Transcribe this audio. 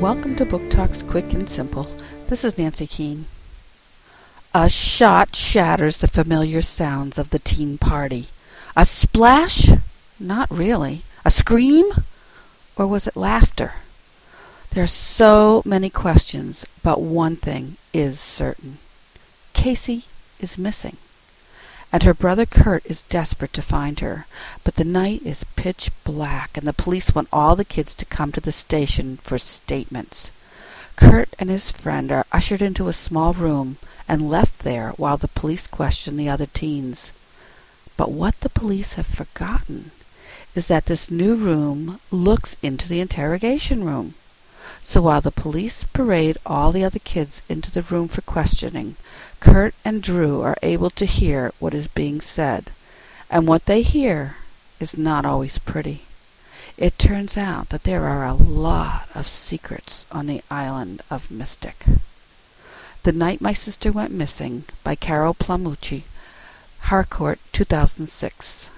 Welcome to Book Talks Quick and Simple. This is Nancy Keane. A shot shatters the familiar sounds of the teen party. A splash? Not really. A scream? Or was it laughter? There are so many questions, but one thing is certain. Casey is missing and her brother Kurt is desperate to find her. But the night is pitch black, and the police want all the kids to come to the station for statements. Kurt and his friend are ushered into a small room and left there while the police question the other teens. But what the police have forgotten is that this new room looks into the interrogation room. So while the police parade all the other kids into the room for questioning, Kurt and Drew are able to hear what is being said, and what they hear is not always pretty. It turns out that there are a lot of secrets on the island of Mystic. The Night My Sister Went Missing by Carol Plum-Ucci, Harcourt, 2006.